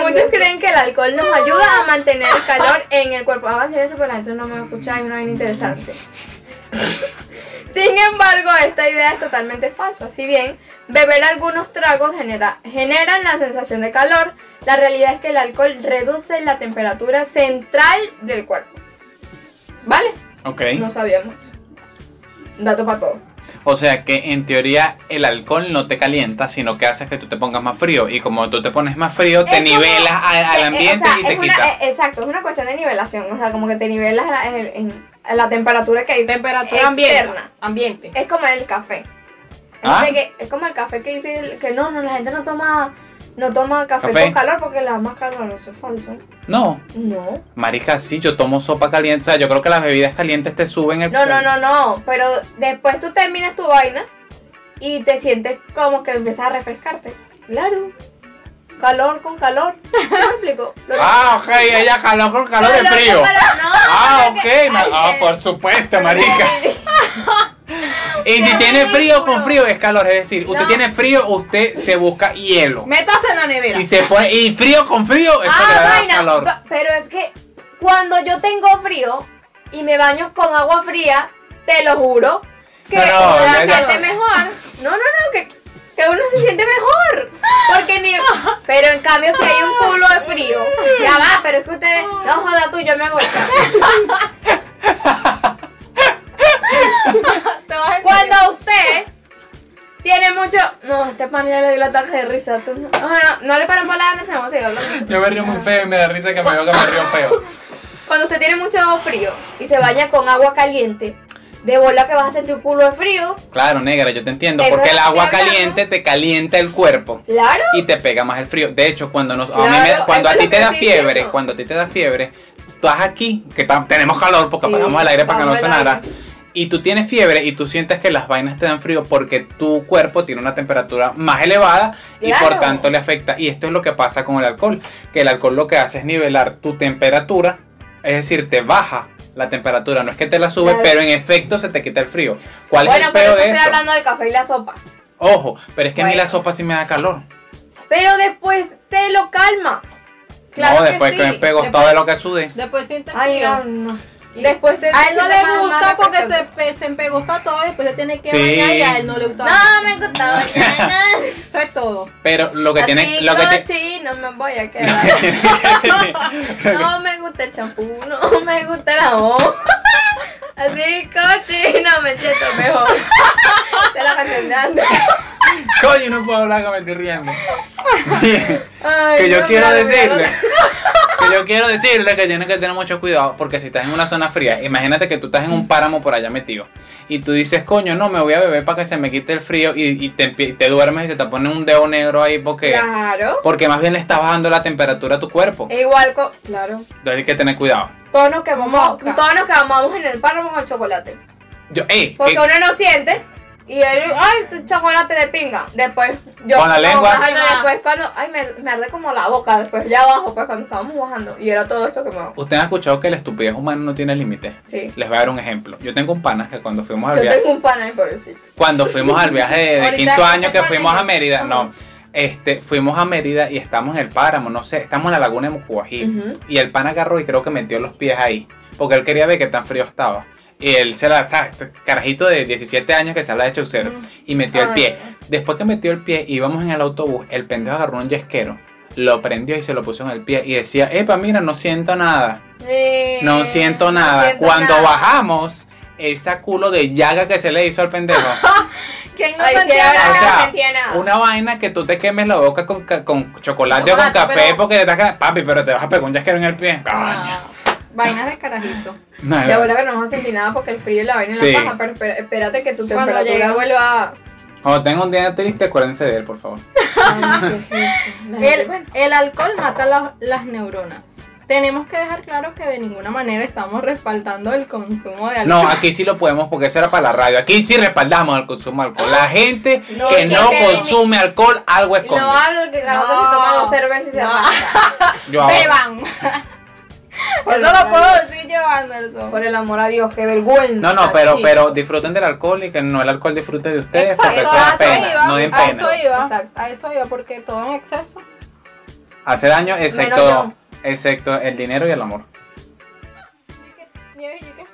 Muchos creen que el alcohol nos ayuda a mantener el calor en el cuerpo. Vamos a hacer eso, pero la gente no me va a escuchar, es una vaina interesante. Sin embargo, esta idea es totalmente falsa. Si bien beber algunos tragos genera, generan la sensación de calor, la realidad es que el alcohol reduce la temperatura central del cuerpo. ¿Vale? Ok. No sabíamos. Dato para todos. O sea que en teoría el alcohol no te calienta, sino que hace que tú te pongas más frío. Y como tú te pones más frío, te Es como- nivelas al, al ambiente o sea, y te es una- quita. eh, exacto, es una cuestión de nivelación. O sea, como que te nivelas la, en, en- en la temperatura que hay. Temperatura externa. ambiente. Ambiente. Es como el café. Ah. Que- es como el café que dice que no, no, la gente no toma, no toma café, Café. con calor porque le da más calor. Eso es falso. No, No. marica, sí, yo tomo sopa caliente. O sea, yo creo que las bebidas calientes te suben el... No, no, no, no. Pero después tú terminas tu vaina y te sientes como que empiezas a refrescarte. Claro. Calor con calor. ¿Sí me explico? Ah, ok, ella jaló con calor de Calor frío. calor, no, Ah, que- ok. ay, Ah, por supuesto, marica. Y si tiene frío con frío es calor. Es decir, usted No. tiene frío, usted se busca hielo. Métase en la nevera. Y se pone... Y frío con frío, le Ah, calor. pero es que cuando yo tengo frío y me baño con agua fría, te lo juro, que No, no, uno se siente mejor. No, no, no, que, que uno se siente mejor. Porque ni. Pero en cambio, si hay un culo de frío, ya va, pero es que ustedes. No joda tú, yo me voy. Cuando usted tiene mucho. No, este pan ya le dio la ataque de risa. Tú no... No, no le paramos la atención. Vamos a Yo me río muy feo y me da risa que me veo que me río feo. Cuando usted tiene mucho frío y se baña con agua caliente, de bola que vas a sentir un culo de frío. Claro, negra, yo te entiendo. Porque el agua caliente te calienta el cuerpo. Claro. Y te pega más el frío. De hecho, cuando nos, cuando a ti te da fiebre, cuando a ti te da fiebre, tú estás aquí, que tenemos calor porque apagamos el aire para que no sonara. Aire. Y tú tienes fiebre y tú sientes que las vainas te dan frío porque tu cuerpo tiene una temperatura más elevada y por tanto le afecta. Y esto es lo que pasa con el alcohol, que el alcohol lo que hace es nivelar tu temperatura, es decir, te baja la temperatura, no es que te la sube, Claro. pero en efecto se te quita el frío. ¿Cuál es Bueno, el pero peor eso de estoy eso? hablando del café y la sopa. Ojo, pero es que a mí Bueno. la sopa sí me da calor. Pero después te lo calma. Claro no, después que, sí. me pego Después- todo de lo que sudé. Después sientes Ay, frío. no, no. Después te a él no te le gusta más porque se, se todo y después se tiene que Sí. bañar y a él no le gusta. No me gusta mañana. Eso es todo. Pero lo que Así tiene, lo que tiene, cochino me voy a quedar. No me gusta el champú, no me gusta el jabón. Así cochino me siento mejor. Es la canción de antes. Coño, no puedo hablar que me estoy riendo. Ay, que yo no, quiero decirle, que yo quiero decirle que tienes que tener mucho cuidado porque si estás en una zona fría, imagínate que tú estás en un páramo por allá metido y tú dices, coño, no, me voy a beber para que se me quite el frío y, y te, duermes y se te pone un dedo negro ahí porque, Claro. porque más bien le estás bajando la temperatura a tu cuerpo. E igual, claro. Entonces hay que tener cuidado. Todos nos quemamos, Mosca. todos nos quemamos en el páramo con chocolate. Yo, ey, Porque que- uno no siente. Y él, ay, este chocolate de pinga. Después, yo. Con la lengua. Ajá, después, cuando. Ay, me, me arde como la boca. Después, ya abajo, pues cuando estábamos bajando. Y era todo esto que me. ¿Usted ha escuchado que la estupidez humana no tiene límites? Sí. Les voy a dar un ejemplo. Yo tengo un pana que cuando fuimos al Yo viaje, tengo un pana ahí, pobrecito. cuando fuimos al viaje de, de quinto que año que fuimos a yo. Mérida, Ajá. no, este, fuimos a Mérida y estamos en el páramo, no sé, estamos en la laguna de Mucubají Ujú. y el pana agarró y creo que metió los pies ahí, porque él quería ver qué tan frío estaba. Y él se la. Este carajito de 17 años que se habla de chaucero Mm. y metió el pie. Después que metió el pie, íbamos en el autobús, el pendejo agarró un yesquero, lo prendió y se lo puso en el pie y decía, epa, mira, no siento nada. Sí, No siento no nada. siento Cuando nada. bajamos, esa culo de llaga que se le hizo al pendejo. ¿Quién no Ay, sí, sentía ahora nada? O no sea, sentía nada. Una vaina que tú te quemes la boca con, ca- con chocolate, o con Chocolate, café pero- porque te estás ca- Papi, pero te vas a pegar un yesquero en el pie. Coño. No. Vainas de carajito. No, verdad que no vas a sentir nada porque el frío y la vaina y Sí. la paja, pero espera- espérate que tu Cuando temperatura llega. vuelva. Cuando tengan un día triste, acuérdense de él, por favor. Ay, ¿qué es eso? La gente, El, bueno. el alcohol mata las- las neuronas. Tenemos que dejar claro que de ninguna manera estamos respaldando el consumo de alcohol. No, aquí sí lo podemos porque eso era para la radio. Aquí sí respaldamos el consumo de alcohol. La gente No, que no que- consume alcohol, algo esconde. No hablo que cada uno No. se toma dos cervezas y se No. ¡Beban! Por Eso lo puedo decir yo, Anderson. Por el amor a Dios, qué vergüenza. No, no, pero, chico. pero disfruten del alcohol y que no el alcohol disfrute de ustedes porque Exacto, eso a eso pena. iba. No den a eso iba. Exacto. A eso iba, porque todo en exceso. Hace daño Menos excepto, yo. Excepto el dinero y el amor. Nieves, ¿y qué?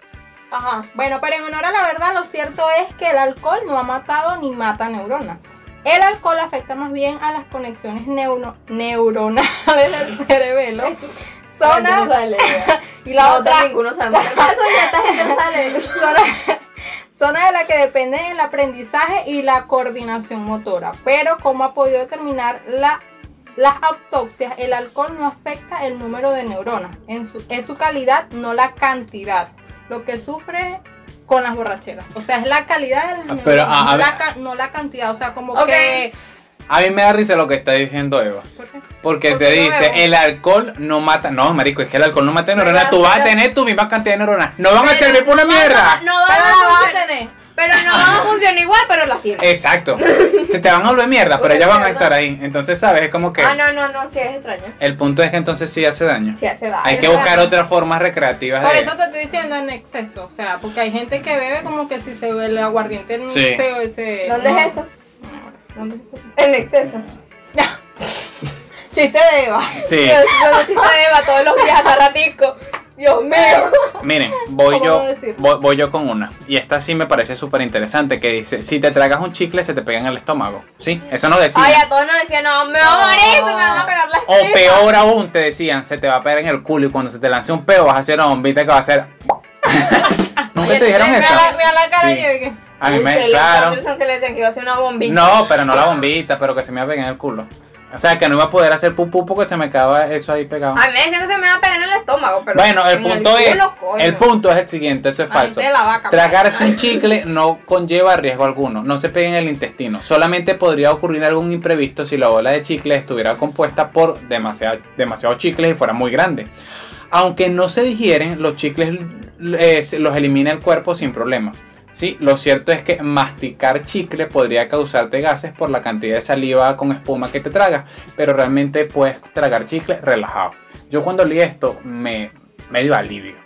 Ajá. Bueno, pero en honor a la verdad, lo cierto es que el alcohol no ha matado ni mata neuronas. El alcohol afecta más bien a las conexiones neuro- neuronales del cerebelo. Eso. La gente no Zona, sabe leer. y la otra, ninguno sabe. Por eso ya esta gente no sabe leer. zona, zona de la que depende el aprendizaje y la coordinación motora. Pero como ha podido determinar la, las autopsias, el alcohol no afecta el número de neuronas. En su, es su calidad, no la cantidad. Lo que sufre con las borracheras. O sea, es la calidad de las Ah, neuronas, pero, a- a no, la, no cantidad. O sea, como Ok. que... A mí me da risa lo que está diciendo Eva. ¿por qué? Porque te no dice, el alcohol no mata. No, marico, es que el alcohol no mata neuronas. Tú vas a tener tu misma cantidad de neuronas. No van a servir por una no mierda. No, va Pero a la vas a funcionar. tener. Pero no van a funcionar igual, pero las tiene. Exacto. Se te van a volver mierda, pero ellas van a estar ahí. Entonces, ¿sabes? Es como que. Ah, no, no, no, sí es extraño. El punto es que entonces sí hace daño. Sí hace daño. Hay que buscar otras formas recreativas Por de. eso te estoy diciendo en exceso, o sea, porque hay gente que bebe como que si se ve el aguardiente no Sí. se, se- ¿Dónde no. es eso? En exceso. Chiste de Eva. Sí. Son los chistes de Eva todos los días, cada ratico. Dios mío. Miren, voy ¿Cómo yo, voy, voy yo con una. Y esta sí me parece súper interesante. Que dice: Si te tragas un chicle, se te pega en el estómago. ¿Sí? Eso nos decía. Ay, a todos nos decían, no, me va a morir, se me van a pegar las O tripas. peor aún, te decían, se te va a pegar en el culo y cuando se te lance un peo vas a hacer una bombita que va a hacer. ¿Nunca te dijeron eso? A mí me, claro. Que le decían que iba a ser una bombita. No, pero no la bombita, pero que se me iba a pegar en el culo. O sea, que no iba a poder hacer pupú porque se me acaba eso ahí pegado. A mí me decían que se me iba a pegar en el estómago, pero. Bueno, el en punto es, culo, coño. el punto es el siguiente, eso es La falso. vaca, Tragarse un chicle no conlleva riesgo alguno, no se pega en el intestino. Solamente podría ocurrir algún imprevisto si la bola de chicle estuviera compuesta por demasiado, demasiados chicles y fuera muy grande. Aunque no se digieren, los chicles eh, los elimina el cuerpo sin problema. Sí, lo cierto es que masticar chicle podría causarte gases por la cantidad de saliva con espuma que te tragas, pero realmente puedes tragar chicle relajado. Yo cuando leí esto me, me dio alivio.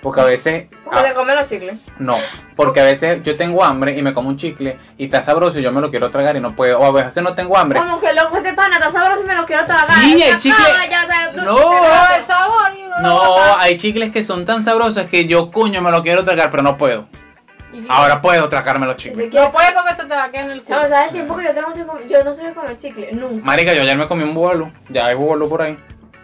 Porque a veces... Te comen los chicles. No, porque a veces yo tengo hambre y me como un chicle y está sabroso y yo me lo quiero tragar y no puedo. O a veces no tengo hambre. Como que loco este pana, está sabroso y me lo quiero tragar. Sí, el chicle- ya, o sea, tú- No. El sabor y No, hay chicles que son tan sabrosos que yo coño me lo quiero tragar, pero no puedo. Ahora puedo tragarme los chicles. No puede porque se te va a quedar en el culo. Chamo, ¿sabes el tiempo que yo tengo sin comer? Yo no soy de comer chicle, nunca. Marica, yo ayer me comí un bubalú. Ya hay bubalú por ahí.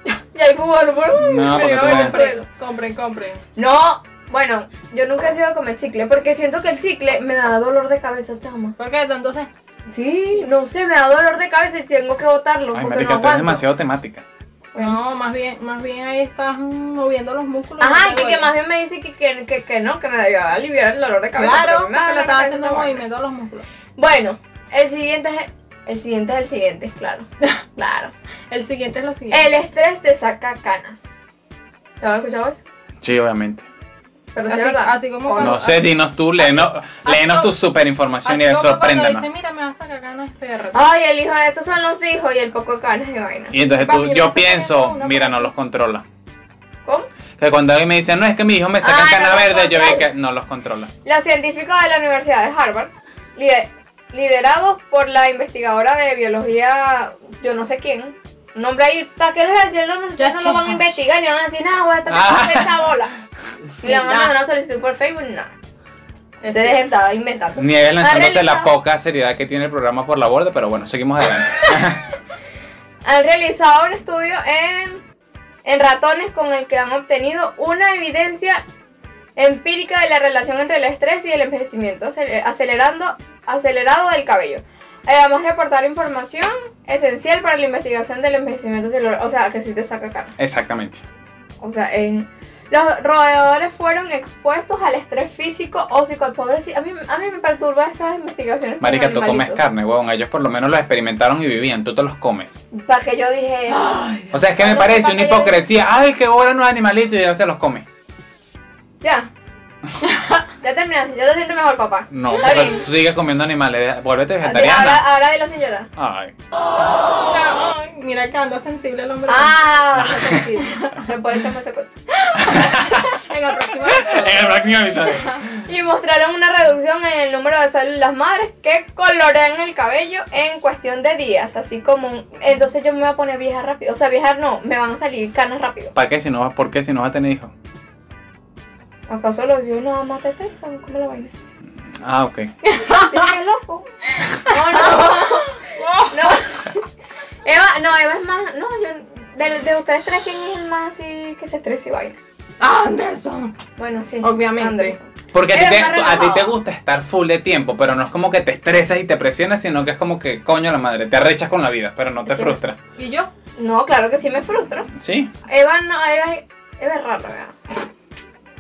Y hay cubano por No, porque me tú iba a no- suelo. Compren, compren, compren. No, bueno, yo nunca he sido de comer chicle porque siento que el chicle me da dolor de cabeza, chama. ¿Por qué? Entonces, Sí, no sé, me da dolor de cabeza y tengo que botarlo Ay, porque marica, no tú eres demasiado temática. No, más bien, más bien ahí estás moviendo los músculos. Ajá, y que, más bien me dice que, que, que, que no, que me debería aliviar el dolor de cabeza. Claro, pero me porque le cabeza haciendo movimiento a los músculos. Bueno, el siguiente es el siguiente es el siguiente, claro. claro. El siguiente es lo siguiente. El estrés te saca canas. ¿Te has escuchado eso? Sí, obviamente. Pero sí, Así- ¿verdad? así como ¿O cuando- No sé, dinos tú, léenos, léenos tu super información y sorpréndanos. dice, mira, me vas a sacar ganas de perro. Ay, el hijo de estos son los hijos y el poco de canas y vaina. Y entonces tú, yo pienso, mira, no los controla. ¿Cómo? Que cuando alguien me dice, no, es que mi hijo me saca Ah, cana verde, yo controla. que no los controla. Los científicos de la Universidad de Harvard, lider- liderados por la investigadora de biología, yo no sé quién, nombre ahí, ¿para qué les voy a decir? No, no, Ya, no lo van a investigar y van a decir, nada, voy a estar Ah. esa bola. Y le van a Ya. mandar una solicitud por Facebook, nada. Se dejen estar inventando. Nieves lanzándose la poca seriedad que tiene el programa por la borda, pero bueno, seguimos adelante. Han realizado un estudio en, en ratones con el que han obtenido una evidencia empírica de la relación entre el estrés y el envejecimiento acele- acelerando, acelerado del cabello. Además de aportar información esencial para la investigación del envejecimiento celular. O sea, que sí te saca cara. Exactamente. O sea, en- los roedores fueron expuestos al estrés físico o psicológico. A mí, a mí me perturba esas investigaciones. Marica, tú comes carne, huevón. Ellos por lo menos lo experimentaron y vivían. Tú te los comes. Para que yo dije eso. O sea, es que me parece una que yo- hipocresía. Ay, qué bueno los animalitos y ya se los come. Ya. ya terminaste, ya te sientes mejor, papá. No, Está porque bien. tú sigues comiendo animales. Vuélvete Ahora, vegetariana. ahora dilo sin llorar. Ay. Ay, mira que anda sensible el hombre. Ah, qué sensible. Después echamos ese cuento. En el próximo En el episodio. próximo episodio. Y mostraron una reducción en el número de células madres que colorean el cabello en cuestión de días. Así como. un- Entonces yo me voy a poner vieja rápido. O sea, vieja no, me van a salir canas rápido. ¿Para qué si no vas? ¿Por qué si no vas a tener hijos? ¿Acaso los dios nada más te pesan? ¿Cómo la vaina? Ah, ok. ¿Tienes que es loco? No, no. No. Eva, no, Eva es más. No, yo. De, de ustedes tres, ¿quién es el más así que se estresa y vaina? Anderson. Bueno, sí. Obviamente. Anderson. Porque a ti, te, a ti te gusta estar full de tiempo, pero no es como que te estresas y te presionas, sino que es como que, coño la madre, te arrechas con la vida, pero no te Sí. frustras. ¿Y yo? No, claro que sí me frustro. Sí. Eva no, Eva es, Eva es rara, ¿verdad?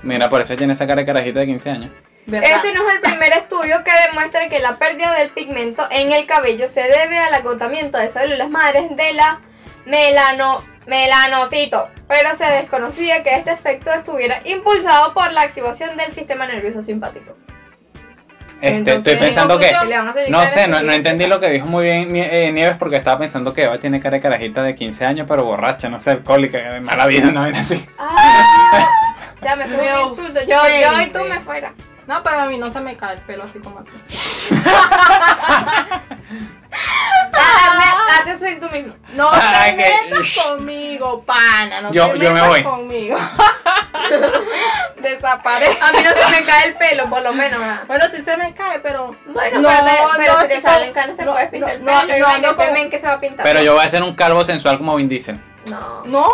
Mira, por eso tiene esa cara de carajita de 15 años. ¿Verdad? Este no es el primer estudio que demuestra que la pérdida del pigmento en el cabello se debe al agotamiento de células madres de la melano, melanocito, pero se desconocía que este efecto estuviera impulsado por la activación del sistema nervioso simpático. Este, Entonces, estoy pensando que... No sé, no, entendí lo que dijo muy bien Nie- eh, Nieves porque estaba pensando que Eva tiene cara de carajita de 15 años, pero borracha, no sé, alcohólica, de mala vida, no ven así. Ah, o sea, me subió un insulto. Yo, yo y tú me fuera. No, pero a mí no se me cae el pelo así como a ti. Ah, Hazte swing tú mismo. No te que- metas conmigo, pana. No Yo- te yo me metas voy. conmigo. Desaparece. A mí no se me cae el pelo, por lo menos. ¿verdad? Bueno, sí se me cae, pero. Bueno, No, pero, te- pero no, si te salen canas te no, puedes pintar el pelo. no, no, no, como- que se va a pintar. Pero yo voy a ser un calvo sensual como Vin Diesel. No. No,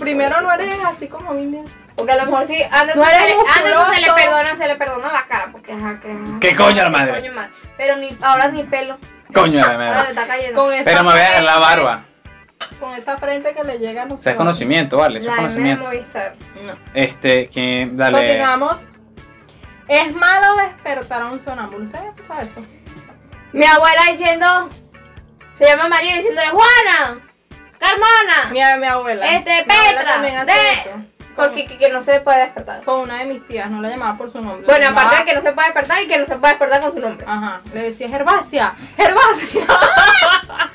primero no eres así como Vin Diesel. Porque a lo mejor sí, Anderson, No se, le, Anderson se le musculoso. perdona, se le perdona la cara. Porque ajá, que. ajá, ¿Qué coño la madre? coño madre. Pero ni, ahora ni pelo. Coño de Ahora madre. le está cayendo. Con esa Pero me voy a dejar la barba. Con esa frente que le llega no Eso es conocimiento, vale, eso es La conocimiento. No. Este, que dale. Continuamos. Es malo despertar a un sonámbulo. ¿Ustedes han escuchado eso? Mi abuela diciendo. Se llama María diciéndole Juana. Carmona. Mi, mi abuela. Este, Mi abuela Petra, también hace de- eso. Porque que, que no se puede despertar. Con una de mis tías, no la llamaba por su nombre. Bueno, aparte de que no se puede despertar y que no se puede despertar con su nombre. Ajá, le decía Gervasia, Gervasia.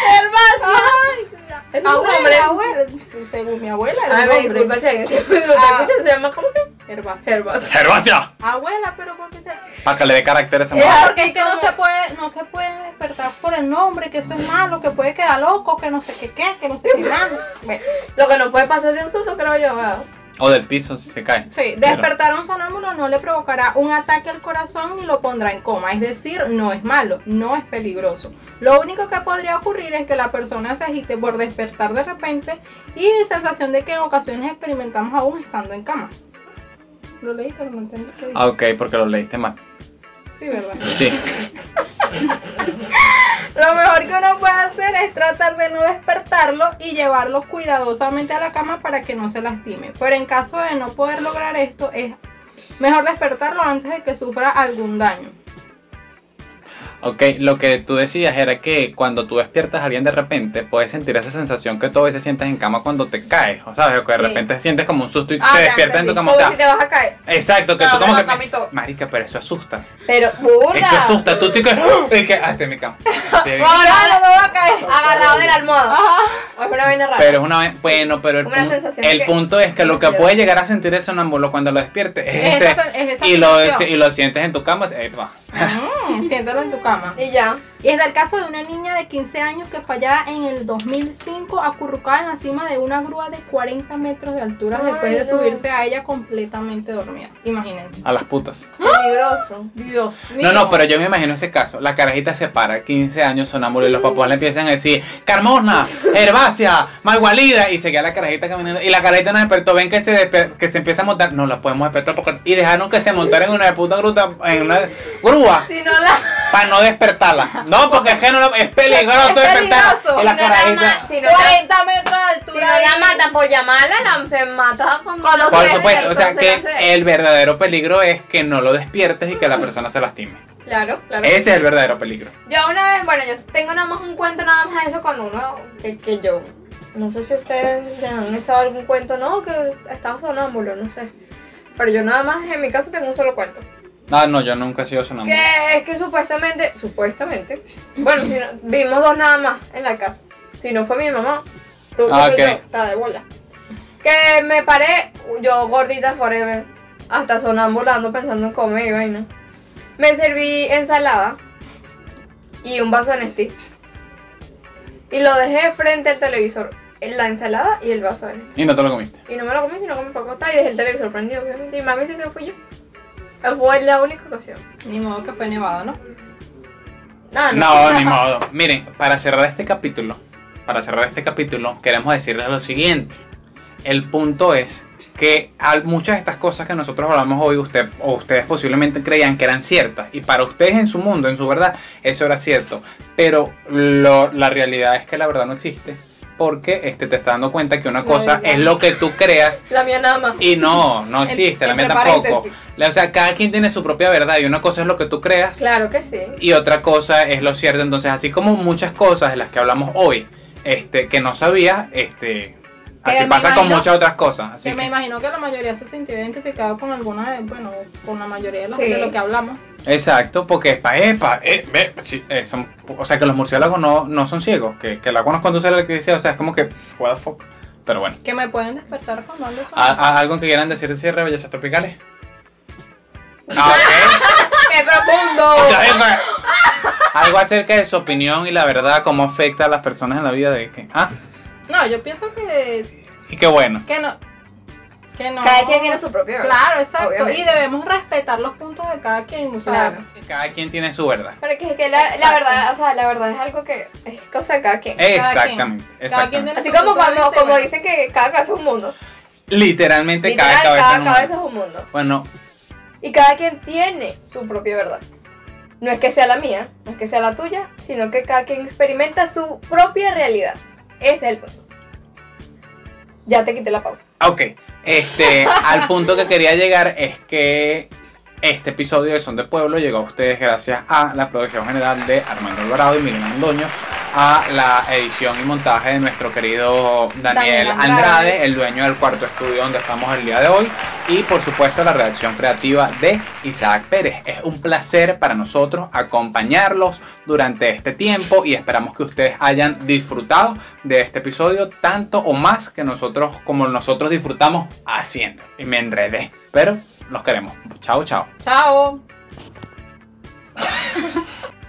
Gervasia. Es un abuela, nombre. abuela. Según mi abuela era Ay, nombre. disculpa si alguien siempre lo Ah. escucha, se llama como que. Gervasia. ¡Gervasia! Abuela, pero ¿por qué te...? Para que le dé carácter a esa Es mujer. porque es que no se puede, no se puede despertar por el nombre, que eso es malo, que puede quedar loco, que no sé qué qué, que no sé qué más. Lo que no puede pasar de un susto, creo yo. ¿verdad? O del piso si se cae. sí, despertar a un sonámbulo no le provocará un ataque al corazón ni lo pondrá en coma, es decir, no es malo, no es peligroso. Lo único que podría ocurrir es que la persona se agite por despertar de repente y sensación de que en ocasiones experimentamos aún estando en cama. Lo leí, pero no entendí qué. Ah, ok, porque lo leíste mal. Sí, ¿verdad? Sí. Lo mejor que uno puede hacer es tratar de no despertarlo y llevarlo cuidadosamente a la cama para que no se lastime. Pero en caso de no poder lograr esto, es mejor despertarlo antes de que sufra algún daño. Ok, lo que tú decías era que cuando tú despiertas a alguien de repente, puedes sentir esa sensación que tú a veces sientes en cama cuando te caes. O sabes, que de Sí. repente sientes como un susto y Ah, te despiertas en tu cama. O sea, si te vas a caer. exacto, que tú como que. y. Marica, pero eso asusta. Pero, burda. Eso asusta. Tú te es que. Ah, este es mi cama. Bien. Agarrado, me va a caer! agarrado de la almohada. O es una vaina rara. Pero es una vez, bueno, pero el, una punto, sensación el que- punto es que lo que puede llegar a sentir el sonámbulo cuando lo despierte es, Es ese, esa- es esa y, lo, y lo sientes en tu cama, eh, va. Mm, siéntalo en tu cama. Y ya. Y es del caso de una niña de 15 años que fue allá en el 2005 acurrucada en la cima de una grúa de 40 metros de altura Ay, después de no. subirse a ella completamente dormida. Imagínense. a las putas. Peligroso. Dios mío. No, no, pero yo me imagino ese caso. La carajita se para, 15 años sonámbulo, y los papás le empiezan a decir, Carmona, Herbacia, Maigualida, y se queda la carajita caminando. Y la carajita no despertó, ven que se, que se empieza a montar. No la podemos despertar porque... Y dejaron que se montara en una puta gruta, en una grúa, Si no la. para no despertarla. No, porque es que no la- es peligroso Es peligroso. Y la Si no la carajita... si no la- 40 metros de Si altura. no la matan por llamarla, la, se mata con, Con los Por supuesto, o sea que el verdadero peligro es que no lo despiertes y que la persona se lastime. Claro, claro. Ese es el verdadero peligro. Yo una vez, bueno, yo tengo nada más un cuento nada más de eso cuando uno, que, que yo, no sé si ustedes le han echado algún cuento, no, que estaba sonámbulo, no sé. Pero yo nada más en mi caso tengo un solo cuento. Ah, no, yo nunca he sido sonámbulo. Que es que supuestamente, supuestamente, bueno, si no- vimos dos nada más en la casa. Si no fue mi mamá, tú Ah, yo, o sea, de bola. Que me paré, yo gordita forever, hasta sonambulando pensando en comer y vaina. Me serví ensalada y un vaso de Nestí. Y lo dejé frente al televisor, la ensalada y el vaso de Nestí. Y no te lo comiste. Y no me lo comí, sino que me fue a acostar y dejé el televisor prendido, obviamente. Y mami dice que fui yo. Fue la única ocasión. Ni modo que fue nevada, ¿no? Ah, No, ni modo. Miren, para cerrar este capítulo, para cerrar este capítulo, queremos decirles lo siguiente. El punto es que al- muchas de estas cosas que nosotros hablamos hoy, usted o ustedes posiblemente creían que eran ciertas. Y para ustedes en su mundo, en su verdad, eso era cierto. Pero lo- la realidad es que la verdad no existe. Porque este, te estás dando cuenta que una cosa es lo que tú creas La mía nada más. y no, no existe, la mía tampoco. O sea, cada quien tiene su propia verdad y una cosa es lo que tú creas Claro que sí. y otra cosa es lo cierto. Entonces, así como muchas cosas de las que hablamos hoy, este, que no sabías, este, así pasa con muchas otras cosas. Así que me imagino que la mayoría se sintió identificado con alguna de, bueno, con la mayoría de, los- Sí. de lo que hablamos. Exacto, porque epa, epa, eh, ve, sí, eh, son- o sea, que los murciélagos no, no son ciegos, que, que la conozco cuando se le dice, o sea, es como que, what the fuck. Pero bueno, Que me pueden despertar cuando ando sola. ¿A- a- ¿algo que quieran decir de cierre, bellezas tropicales? Ah, ok. ¡Qué profundo! Algo acerca de su opinión y la verdad, cómo afecta a las personas en la vida de que. Ah, No, yo pienso que, y qué bueno. que no. Que no. Cada quien tiene su propio. ¿verdad? Claro, exacto. Obviamente. Y debemos respetar los puntos de cada quien. O sea, Claro. Cada quien tiene su verdad. Pero que, es que la, verdad, o sea, la verdad es algo que es cosa de cada quien. Exactamente, quien exactamente. tiene Así su como como bueno. dicen que cada casa es un mundo. Literalmente Literal, cada cabeza, cada es un cabeza es mundo. un mundo. Bueno, Y cada quien tiene su propia verdad. No es que sea la mía, no es que sea la tuya, sino que cada quien experimenta su propia realidad. Ese es el punto. Ya te quité la pausa. ok. Este, al punto que quería llegar es que este episodio de Son de Pueblo llegó a ustedes gracias a la producción general de Armando Alvarado y Miguel Andoño, a la edición y montaje de nuestro querido Daniel, Daniel Andrade, Andrade. el dueño del cuarto estudio donde estamos el día de hoy, y por supuesto la redacción creativa de Isaac Pérez. Es un placer para nosotros acompañarlos durante este tiempo y esperamos que ustedes hayan disfrutado de este episodio tanto o más que nosotros como nosotros disfrutamos haciendo. Y me enredé, pero los queremos. Chao, chao. Chao.